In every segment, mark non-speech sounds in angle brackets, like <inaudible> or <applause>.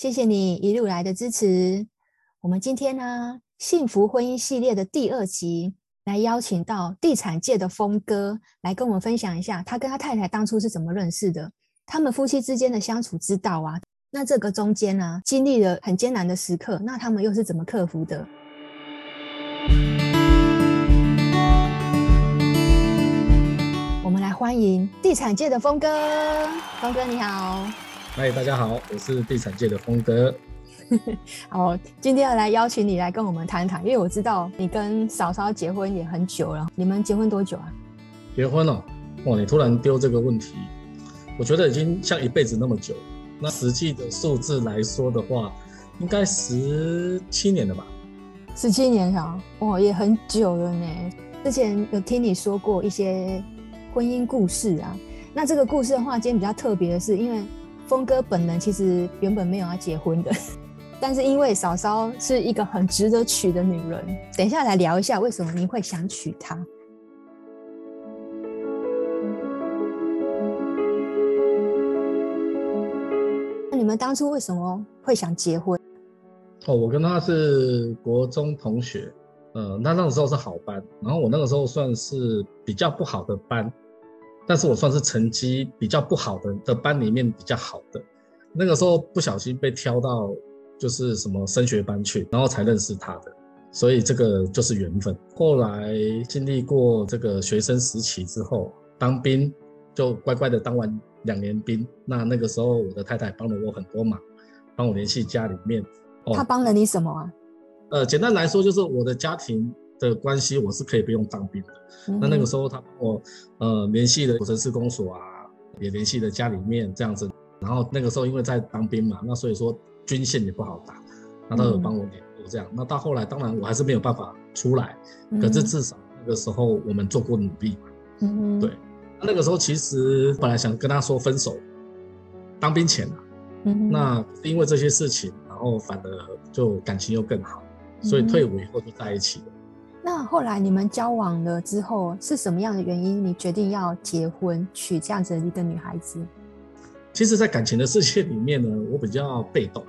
谢谢你一路来的支持。我们今天呢，幸福婚姻系列的第二集，来邀请到地产界的峰哥来跟我们分享一下，他跟他太太当初是怎么认识的，他们夫妻之间的相处之道啊。那这个中间呢，经历了很艰难的时刻，那他们又是怎么克服的？我们来欢迎地产界的峰哥，峰哥你好。嗨，大家好，我是地产界的峰哥。<laughs> 好，今天要来邀请你来跟我们谈谈，因为我知道你跟嫂嫂结婚也很久了，你们结婚多久啊？结婚了，哇！你突然丢这个问题，我觉得已经像一辈子那么久。那实际的数字来说的话，应该十七年了吧？十七年啊，哇，也很久了呢。之前有听你说过一些婚姻故事啊，那这个故事的话，今天比较特别的是，因为。峰哥本人其实原本没有要结婚的，<laughs> 但是因为嫂嫂是一个很值得娶的女人，等一下来聊一下为什么您会想娶她。那你们当初为什么会想结婚？哦，我跟她是国中同学，呃，那那个时候是好班，然后我那个时候算是比较不好的班。但是我算是成绩比较不好的的班里面比较好的，那个时候不小心被挑到就是什么升学班去，然后才认识他的，所以这个就是缘分。后来经历过这个学生时期之后，当兵就乖乖的当完两年兵。那那个时候我的太太帮了我很多忙，帮我联系家里面。哦，他帮了你什么啊？呃，简单来说就是我的家庭。的关系我是可以不用当兵的。嗯、那那个时候他帮我呃联系了城市公所啊，也联系了家里面这样子。然后那个时候因为在当兵嘛，那所以说军线也不好打，那他有帮我联络这样。嗯、那到后来当然我还是没有办法出来，嗯、可是至少那个时候我们做过努力嘛。嗯对。那那个时候其实本来想跟他说分手，当兵前啊，嗯、那因为这些事情，然后反而就感情又更好，所以退伍以后就在一起了。那后来你们交往了之后，是什么样的原因？你决定要结婚娶这样子的一个女孩子？其实，在感情的世界里面呢，我比较被动。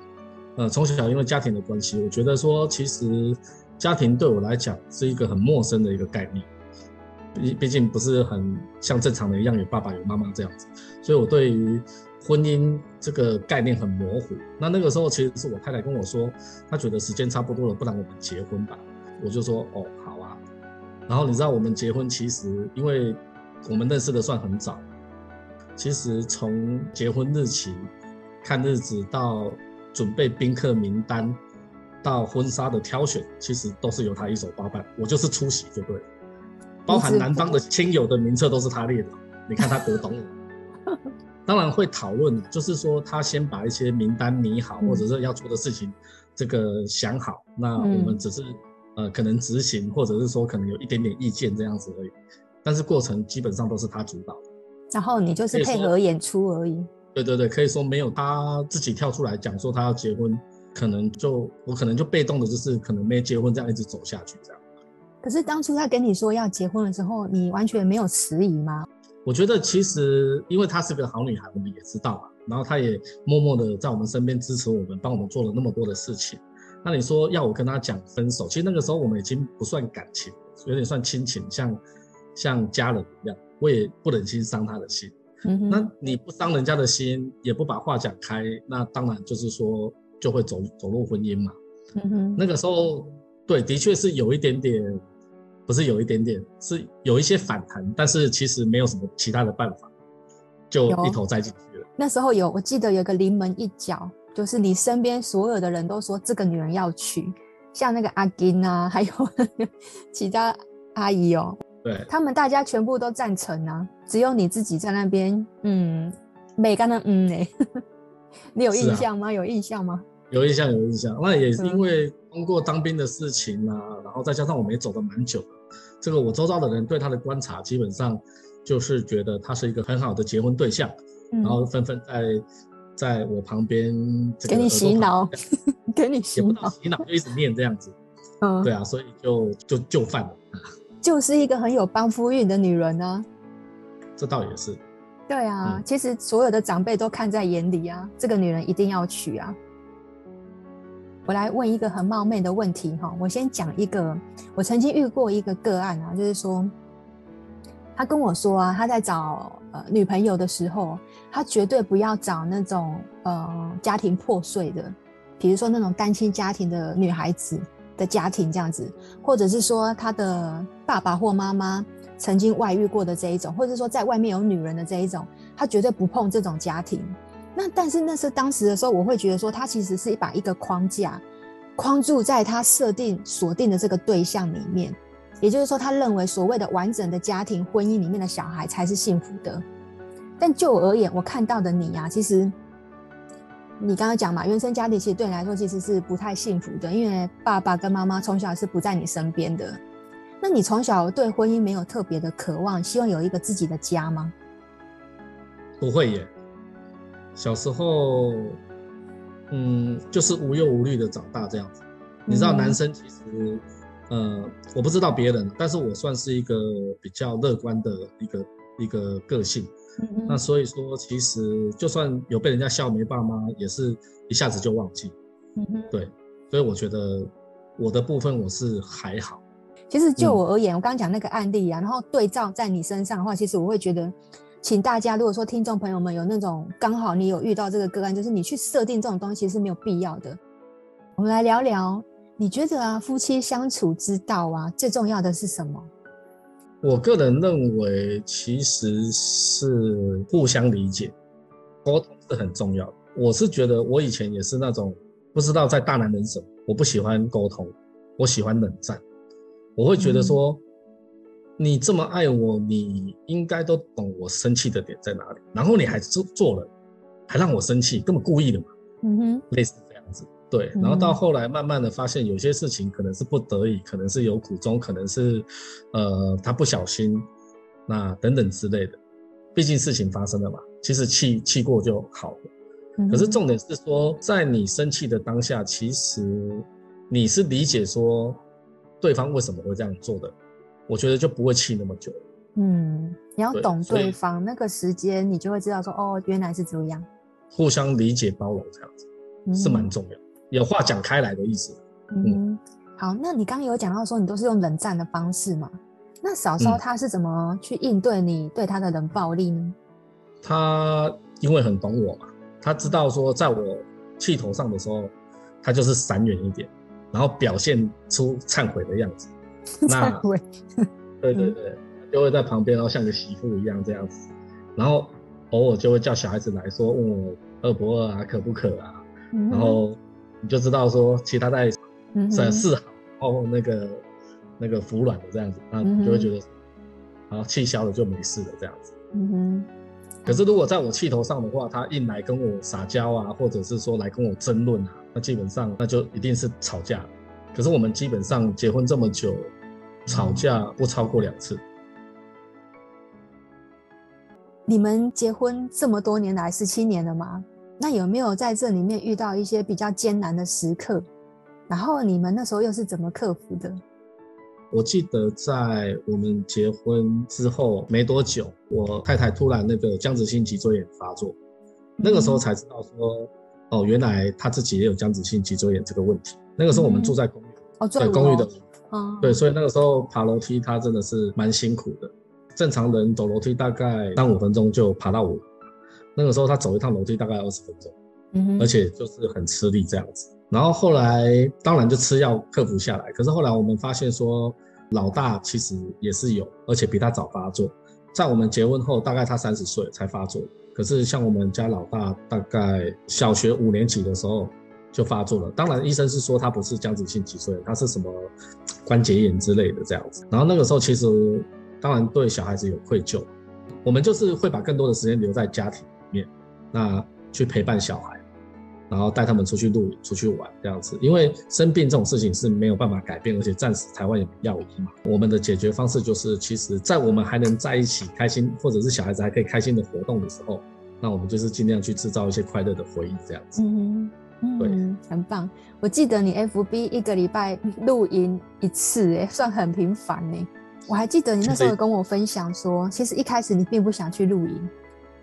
呃，从小因为家庭的关系，我觉得说，其实家庭对我来讲是一个很陌生的一个概念。毕毕竟不是很像正常的一样有爸爸有妈妈这样子，所以我对于婚姻这个概念很模糊。那那个时候，其实是我太太跟我说，她觉得时间差不多了，不然我们结婚吧。我就说哦，好啊，然后你知道我们结婚其实，因为我们认识的算很早，其实从结婚日期、看日子到准备宾客名单，到婚纱的挑选，其实都是由他一手包办，我就是出席就对了，包含男方的亲友的名册都是他列的，你看他多懂我。当然会讨论，就是说他先把一些名单拟好，或者是要做的事情这个想好，那我们只是。呃，可能执行，或者是说可能有一点点意见这样子而已，但是过程基本上都是他主导，然后你就是配合演出而已。对对对，可以说没有他自己跳出来讲说他要结婚，可能就我可能就被动的，就是可能没结婚这样一直走下去这样。可是当初他跟你说要结婚的时候，你完全没有迟疑吗？我觉得其实因为她是个好女孩，我们也知道嘛，然后她也默默的在我们身边支持我们，帮我们做了那么多的事情。那你说要我跟他讲分手，其实那个时候我们已经不算感情，有点算亲情，像像家人一样，我也不忍心伤他的心。嗯，那你不伤人家的心，也不把话讲开，那当然就是说就会走走入婚姻嘛。嗯哼，那个时候对，的确是有一点点，不是有一点点，是有一些反弹，但是其实没有什么其他的办法，就一头栽进去了。那时候有，我记得有个临门一脚。就是你身边所有的人都说这个女人要娶，像那个阿金啊，<laughs> 还有其他阿姨哦，对，他们大家全部都赞成啊，只有你自己在那边，嗯，没干的，嗯嘞，你有印象吗？啊、有印象吗？有印象，有印象。那也是因为通过当兵的事情啊，嗯、然后再加上我们也走得蛮久的，这个我周遭的人对他的观察，基本上就是觉得他是一个很好的结婚对象，嗯、然后纷纷在在我旁边给你 <laughs> 洗脑，给你洗脑，洗脑就一直念这样子。<laughs> 嗯，对啊，所以就就就范了，<laughs> 就是一个很有帮夫运的女人呢、啊。这倒也是。对啊，嗯、其实所有的长辈都看在眼里啊，这个女人一定要娶啊。我来问一个很冒昧的问题哈，我先讲一个，我曾经遇过一个个案啊，就是说，他跟我说啊，他在找呃女朋友的时候，他绝对不要找那种呃家庭破碎的，比如说那种单亲家庭的女孩子的家庭这样子，或者是说他的爸爸或妈妈曾经外遇过的这一种，或者是说在外面有女人的这一种，他绝对不碰这种家庭。那但是那是当时的时候，我会觉得说，他其实是一把一个框架框住在他设定锁定的这个对象里面，也就是说，他认为所谓的完整的家庭婚姻里面的小孩才是幸福的。但就我而言，我看到的你啊，其实你刚刚讲嘛，原生家庭其实对你来说其实是不太幸福的，因为爸爸跟妈妈从小是不在你身边的。那你从小对婚姻没有特别的渴望，希望有一个自己的家吗？不会耶。小时候，嗯，就是无忧无虑的长大这样子。你知道，男生其实，呃，我不知道别人，但是我算是一个比较乐观的一个一个个性。嗯、那所以说，其实就算有被人家笑没爸妈，也是一下子就忘记。对，所以我觉得我的部分我是还好。其实就我而言，嗯、我刚刚讲那个案例啊，然后对照在你身上的话，其实我会觉得。请大家，如果说听众朋友们有那种刚好你有遇到这个个案，就是你去设定这种东西是没有必要的。我们来聊聊，你觉得啊，夫妻相处之道啊，最重要的是什么？我个人认为，其实是互相理解，沟通是很重要的。我是觉得，我以前也是那种不知道在大男人什么，我不喜欢沟通，我喜欢冷战，我会觉得说。嗯你这么爱我，你应该都懂我生气的点在哪里，然后你还做做了，还让我生气，根本故意的嘛。嗯哼，类似这样子，对。然后到后来，慢慢的发现有些事情可能是不得已，可能是有苦衷，可能是，呃，他不小心，那等等之类的。毕竟事情发生了嘛，其实气气过就好了。可是重点是说，在你生气的当下，其实你是理解说对方为什么会这样做的。我觉得就不会气那么久。嗯，你要懂对方，那个时间你就会知道说，哦，原来是这样。互相理解包容这样子，嗯、是蛮重要，有话讲开来的意思。嗯，嗯好，那你刚刚有讲到说你都是用冷战的方式嘛？那嫂嫂他是怎么去应对你对他的冷暴力呢？他因为很懂我嘛，他知道说在我气头上的时候，他就是闪远一点，然后表现出忏悔的样子。<laughs> 忏悔对对对，就会在旁边，然后像个媳妇一样这样子，然后偶尔就会叫小孩子来说，问我饿不饿啊，渴不渴啊，嗯、然后你就知道说，其他在在示好，然后那个那个服软的这样子，那你就会觉得，然后气消了就没事了这样子。嗯哼。可是如果在我气头上的话，他硬来跟我撒娇啊，或者是说来跟我争论啊，那基本上那就一定是吵架。可是我们基本上结婚这么久，吵架不超过两次。你们结婚这么多年来，十七年了吗？那有没有在这里面遇到一些比较艰难的时刻？然后你们那时候又是怎么克服的？我记得在我们结婚之后没多久，我太太突然那个僵直性脊椎炎发作，那个时候才知道说，哦，原来她自己也有僵直性脊椎炎这个问题。那个时候我们住在公寓，嗯、对公寓的，哦、对，所以那个时候爬楼梯，她真的是蛮辛苦的。正常人走楼梯大概三五分钟就爬到五楼，那个时候他走一趟楼梯大概二十分钟，嗯，而且就是很吃力这样子。然后后来当然就吃药克服下来，可是后来我们发现说，老大其实也是有，而且比他早发作。在我们结婚后，大概他三十岁才发作，可是像我们家老大，大概小学五年级的时候。就发作了，当然医生是说他不是僵直性脊椎，他是什么关节炎之类的这样子。然后那个时候其实当然对小孩子有愧疚，我们就是会把更多的时间留在家庭那去陪伴小孩。然后带他们出去露营、出去玩这样子。因为生病这种事情是没有办法改变，而且暂时台湾也没药医嘛。我们的解决方式就是，其实，在我们还能在一起开心，或者是小孩子还可以开心的活动的时候，那我们就是尽量去制造一些快乐的回忆，这样子。嗯嗯，对，很棒。我记得你 FB 一个礼拜露营一次，哎，算很频繁呢。我还记得你那时候跟我分享说，其实一开始你并不想去露营。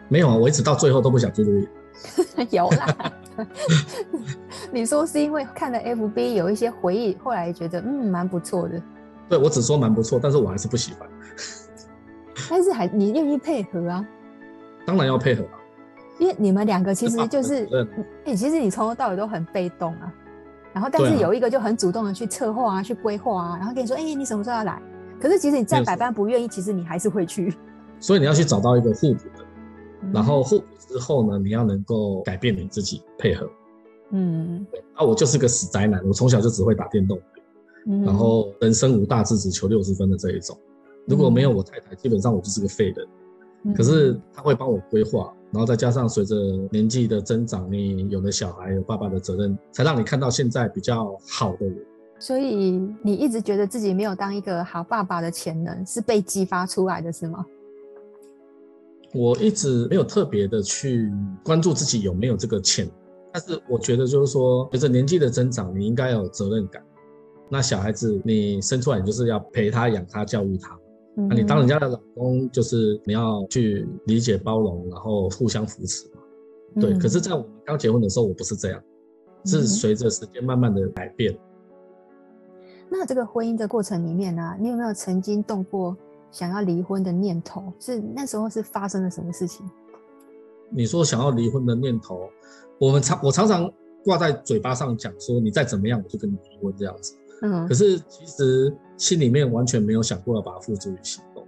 没有啊，我一直到最后都不想去露营。<laughs> 有啦，<laughs> 你说是因为看了 FB 有一些回忆，后来觉得嗯蛮不错的。对，我只说蛮不错，但是我还是不喜欢。但是还你愿意配合啊？当然要配合啊，因为你们两个其实就是，哎、欸，其实你从头到尾都很被动啊。然后但是有一个就很主动的去策划啊，去规划啊，然后跟你说，哎、欸，你什么时候要来？可是其实你再百般不愿意，其实你还是会去。所以你要去找到一个互补然后互补之后呢，你要能够改变你自己配合。嗯，啊，我就是个死宅男，我从小就只会打电动，嗯、然后人生无大志，只求六十分的这一种。如果没有我太太，基本上我就是个废人。嗯、可是他会帮我规划，然后再加上随着年纪的增长，你有了小孩，有爸爸的责任，才让你看到现在比较好的人。所以你一直觉得自己没有当一个好爸爸的潜能，是被激发出来的，是吗？我一直没有特别的去关注自己有没有这个潜，但是我觉得就是说，随着年纪的增长，你应该有责任感。那小孩子你生出来，你就是要陪他、养他、教育他。那、嗯啊、你当人家的老公，就是你要去理解、包容，然后互相扶持嘛。对。嗯、可是，在我们刚结婚的时候，我不是这样，是随着时间慢慢的改变。那这个婚姻的过程里面呢、啊，你有没有曾经动过想要离婚的念头？是那时候是发生了什么事情？你说想要离婚的念头，我们常我常常挂在嘴巴上讲说，你再怎么样我就跟你离婚这样子。嗯，可是其实心里面完全没有想过要把它付诸于行动。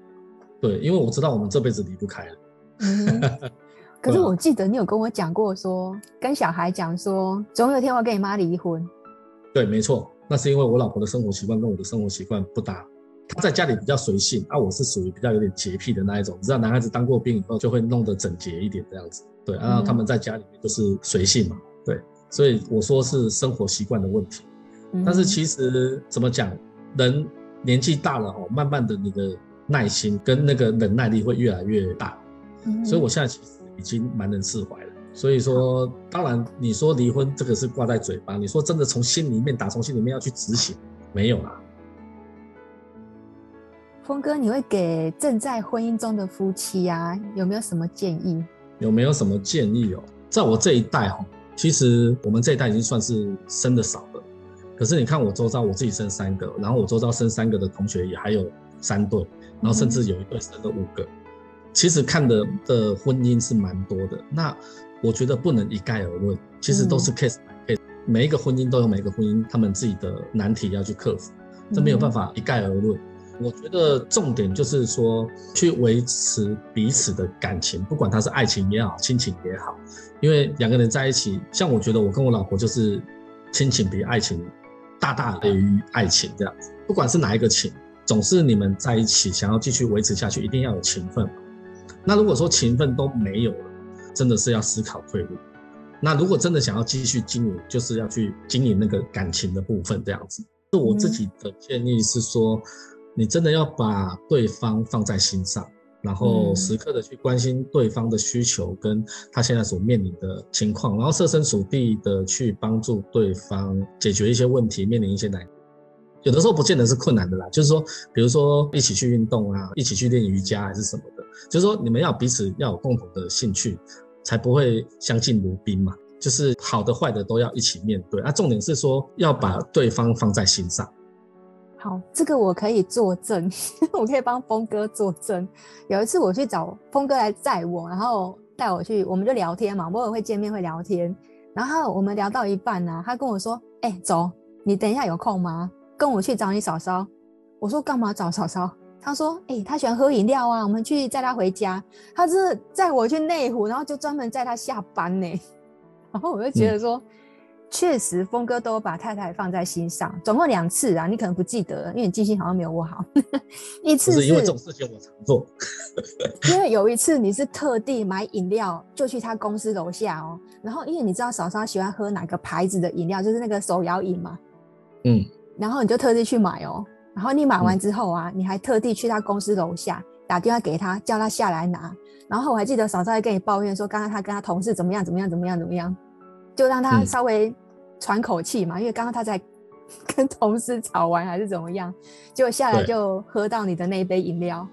对，因为我知道我们这辈子离不开了。嗯，<laughs> 可是我记得你有跟我讲过说，说跟小孩讲说，总有一天我要跟你妈离婚。对，没错。那是因为我老婆的生活习惯跟我的生活习惯不搭，她在家里比较随性，啊，我是属于比较有点洁癖的那一种。你知道，男孩子当过兵以后就会弄得整洁一点这样子，对，然后他们在家里面就是随性嘛，对，所以我说是生活习惯的问题。但是其实怎么讲，人年纪大了哦，慢慢的你的耐心跟那个忍耐力会越来越大，所以我现在其实已经蛮能释怀了。所以说，当然你说离婚这个是挂在嘴巴，你说真的从心里面打从心里面要去执行，没有啦。峰哥，你会给正在婚姻中的夫妻啊，有没有什么建议？有没有什么建议哦？在我这一代哈，其实我们这一代已经算是生的少了，可是你看我周遭，我自己生三个，然后我周遭生三个的同学也还有三对，然后甚至有一对生了五个，其实看的的婚姻是蛮多的。那我觉得不能一概而论，其实都是 case by case，每一个婚姻都有每一个婚姻他们自己的难题要去克服，这没有办法一概而论。我觉得重点就是说，去维持彼此的感情，不管他是爱情也好，亲情也好，因为两个人在一起，像我觉得我跟我老婆就是亲情比爱情大大大于爱情这样子，不管是哪一个情，总是你们在一起想要继续维持下去，一定要有情分。那如果说情分都没有了，真的是要思考退路。那如果真的想要继续经营，就是要去经营那个感情的部分，这样子。是我自己的建议是说，你真的要把对方放在心上，然后时刻的去关心对方的需求跟他现在所面临的情况，然后设身处地的去帮助对方解决一些问题，面临一些难。有的时候不见得是困难的啦，就是说，比如说一起去运动啊，一起去练瑜伽还是什么的。就是说，你们要彼此要有共同的兴趣，才不会相敬如宾嘛。就是好的坏的都要一起面对啊。重点是说要把对方放在心上。好，这个我可以作证，<laughs> 我可以帮峰哥作证。有一次我去找峰哥来载我，然后带我去，我们就聊天嘛，偶尔会见面会聊天。然后我们聊到一半呢、啊，他跟我说：“哎、欸，走，你等一下有空吗？跟我去找你嫂嫂。”我说：“干嘛找嫂嫂？”他说：“哎、欸，他喜欢喝饮料啊，我们去载他回家。他是载我去内湖，然后就专门载他下班呢。<laughs> 然后我就觉得说，确实，峰哥都把太太放在心上，总共两次啊，你可能不记得，因为你记性好像没有我好。<laughs> 一次是，是因为这种事情我常做，因为有一次你是特地买饮料就去他公司楼下哦，然后因为你知道嫂嫂喜欢喝哪个牌子的饮料，就是那个手摇饮嘛，嗯，然后你就特地去买哦，然后你买完之后啊，嗯、你还特地去他公司楼下打电话给他，叫他下来拿，然后我还记得嫂嫂还跟你抱怨说，刚刚他跟他同事怎么样怎么样怎么样怎么样。就让他稍微喘口气嘛，嗯、因为刚刚他在 <laughs> 跟同事吵完还是怎么样，结果下来就喝到你的那一杯饮料，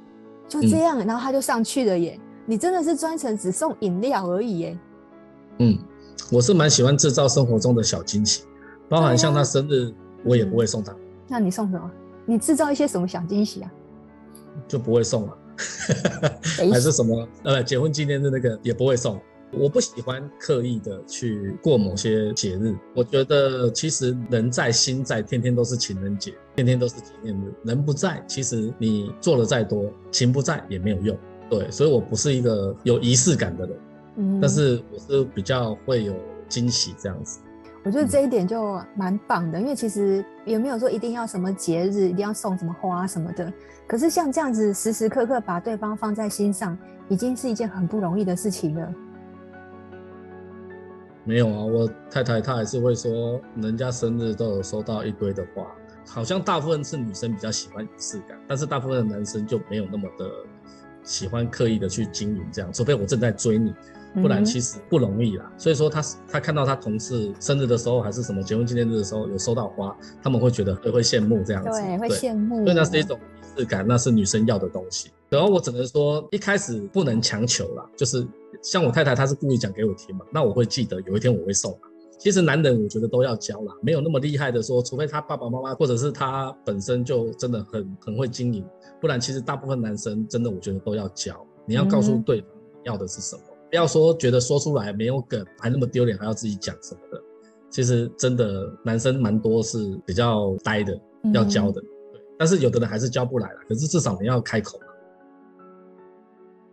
就这样，嗯、然后他就上去了耶。你真的是专程只送饮料而已耶。嗯，我是蛮喜欢制造生活中的小惊喜，包含像他生日，我也不会送他。嗯、那你送什么？你制造一些什么小惊喜啊？就不会送了，<laughs> 还是什么呃结婚纪念日那个也不会送。我不喜欢刻意的去过某些节日，我觉得其实人在心在，天天都是情人节，天天都是纪念日。人不在，其实你做的再多，情不在也没有用。对，所以我不是一个有仪式感的人，嗯，但是我是比较会有惊喜这样子。我觉得这一点就蛮棒的，因为其实也没有说一定要什么节日，一定要送什么花什么的。可是像这样子时时刻刻把对方放在心上，已经是一件很不容易的事情了。没有啊，我太太她还是会说，人家生日都有收到一堆的花，好像大部分是女生比较喜欢仪式感，但是大部分的男生就没有那么的喜欢刻意的去经营这样，除非我正在追你，不然其实不容易啦。嗯、所以说他他看到他同事生日的时候，还是什么结婚纪念日的时候有收到花，他们会觉得会会羡慕这样子，对，会羡慕，所以那是一种仪式感，那是女生要的东西。然后我只能说，一开始不能强求啦，就是。像我太太，她是故意讲给我听嘛，那我会记得有一天我会送。其实男人我觉得都要教啦，没有那么厉害的说，除非他爸爸妈妈或者是他本身就真的很很会经营，不然其实大部分男生真的我觉得都要教。你要告诉对方要的是什么，嗯、不要说觉得说出来没有梗，还那么丢脸，还要自己讲什么的。其实真的男生蛮多是比较呆的，要教的。对，但是有的人还是教不来了，可是至少你要开口。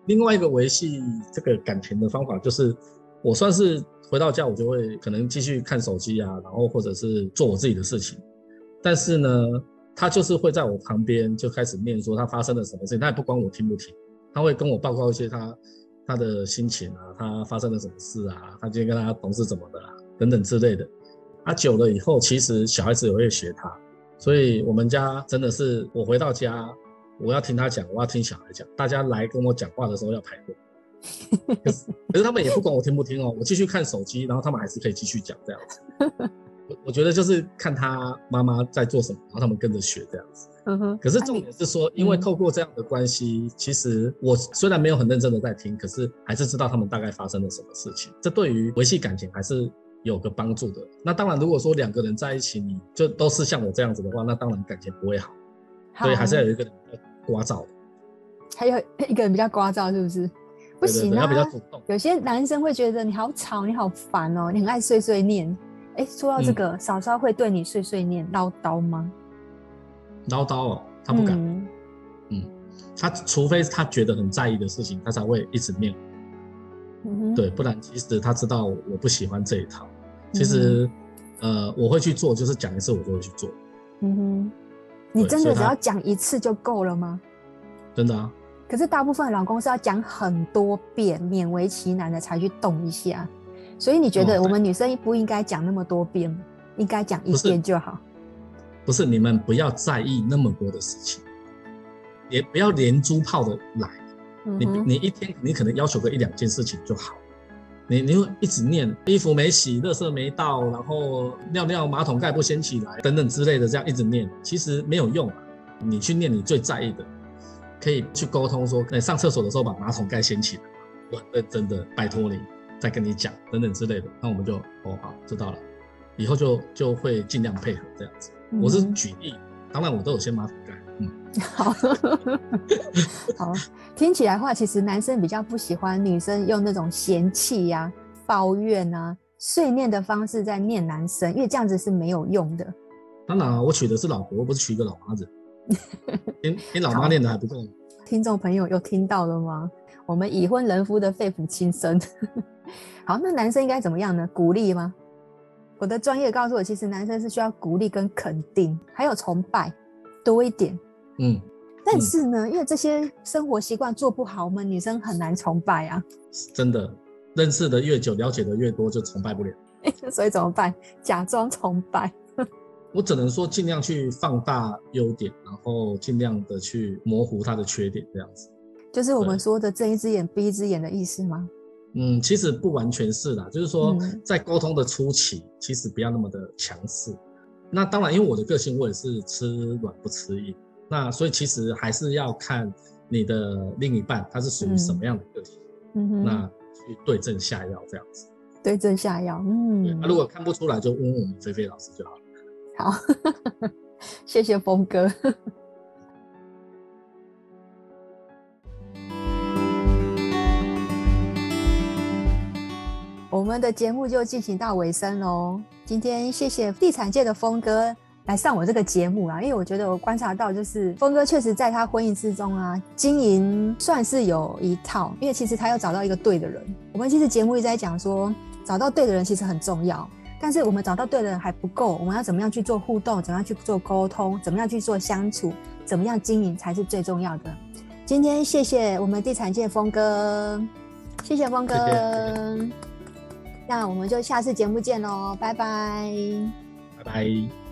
另外一个维系这个感情的方法，就是我算是回到家，我就会可能继续看手机啊，然后或者是做我自己的事情。但是呢，他就是会在我旁边就开始念说他发生了什么事情，他也不管我听不听，他会跟我报告一些他他的心情啊，他发生了什么事啊，他今天跟他同事怎么的、啊，等等之类的。啊，久了以后，其实小孩子也会学他，所以我们家真的是我回到家。我要听他讲，我要听小孩讲。大家来跟我讲话的时候要排队。可是，可是他们也不管我听不听哦，我继续看手机，然后他们还是可以继续讲这样子。我我觉得就是看他妈妈在做什么，然后他们跟着学这样子。嗯哼。可是重点是说，因为透过这样的关系，其实我虽然没有很认真的在听，可是还是知道他们大概发生了什么事情。这对于维系感情还是有个帮助的。那当然，如果说两个人在一起，你就都是像我这样子的话，那当然感情不会好。所以还是要有一个人比较聒噪的，还有一个人比较聒噪，是不是？不行啊，比较主动。有些男生会觉得你好吵，你好烦哦，你很爱碎碎念。哎，说到这个，嗯、嫂嫂会对你碎碎念唠叨吗？唠叨哦，她不敢。嗯，嗯，他除非她觉得很在意的事情，她才会一直念。嗯哼，对，不然其实她知道我不喜欢这一套。其实，嗯、呃，我会去做，就是讲一次我就会去做。嗯哼。你真的只要讲一次就够了吗？真的啊。可是大部分老公是要讲很多遍，勉为其难的才去动一下。所以你觉得我们女生不应该讲那么多遍，应该讲一遍就好。不是，你们不要在意那么多的事情，也不要连珠炮的来。你你一天你可能要求个一两件事情就好。你你会一直念衣服没洗，垃圾没倒，然后尿尿马桶盖不掀起来，等等之类的，这样一直念，其实没有用啊。你去念你最在意的，可以去沟通说，哎，上厕所的时候把马桶盖掀起来，我很认真的拜托你，再跟你讲，等等之类的，那我们就哦好知道了，以后就就会尽量配合这样子。我是举例，当然我都有些马桶盖。嗯，好，<laughs> 好，听起来的话，其实男生比较不喜欢女生用那种嫌弃呀、啊、抱怨啊、碎念的方式在念男生，因为这样子是没有用的。当然啊，我娶的是老婆，不是娶一个老妈子。<laughs> 你你老妈念的还不够。听众朋友有听到了吗？我们已婚人夫的肺腑亲声。<laughs> 好，那男生应该怎么样呢？鼓励吗？我的专业告诉我，其实男生是需要鼓励跟肯定，还有崇拜多一点。嗯，但是呢，嗯、因为这些生活习惯做不好，我们女生很难崇拜啊。真的，认识的越久，了解的越多，就崇拜不了。<laughs> 所以怎么办？假装崇拜。我只能说，尽量去放大优点，然后尽量的去模糊他的缺点，这样子。就是我们说的睁一只眼闭一只眼的意思吗？嗯，其实不完全是啦，就是说在沟通的初期，嗯、其实不要那么的强势。那当然，因为我的个性，我也是吃软不吃硬。那所以其实还是要看你的另一半他是属于什么样的个性，嗯哼，那去对症下药这样子。对症下药，嗯。那如果看不出来，就问问我们菲菲老师就好了。好，<laughs> 谢谢峰哥。<laughs> 我们的节目就进行到尾声喽。今天谢谢地产界的峰哥来上我这个节目啊，因为我觉得我观察到，就是峰哥确实在他婚姻之中啊，经营算是有一套。因为其实他要找到一个对的人。我们其实节目一直在讲说，找到对的人其实很重要。但是我们找到对的人还不够，我们要怎么样去做互动？怎么样去做沟通？怎么样去做相处？怎么样经营才是最重要的？今天谢谢我们地产界峰哥，谢谢峰哥。谢谢那我们就下次节目见喽，拜拜，拜拜。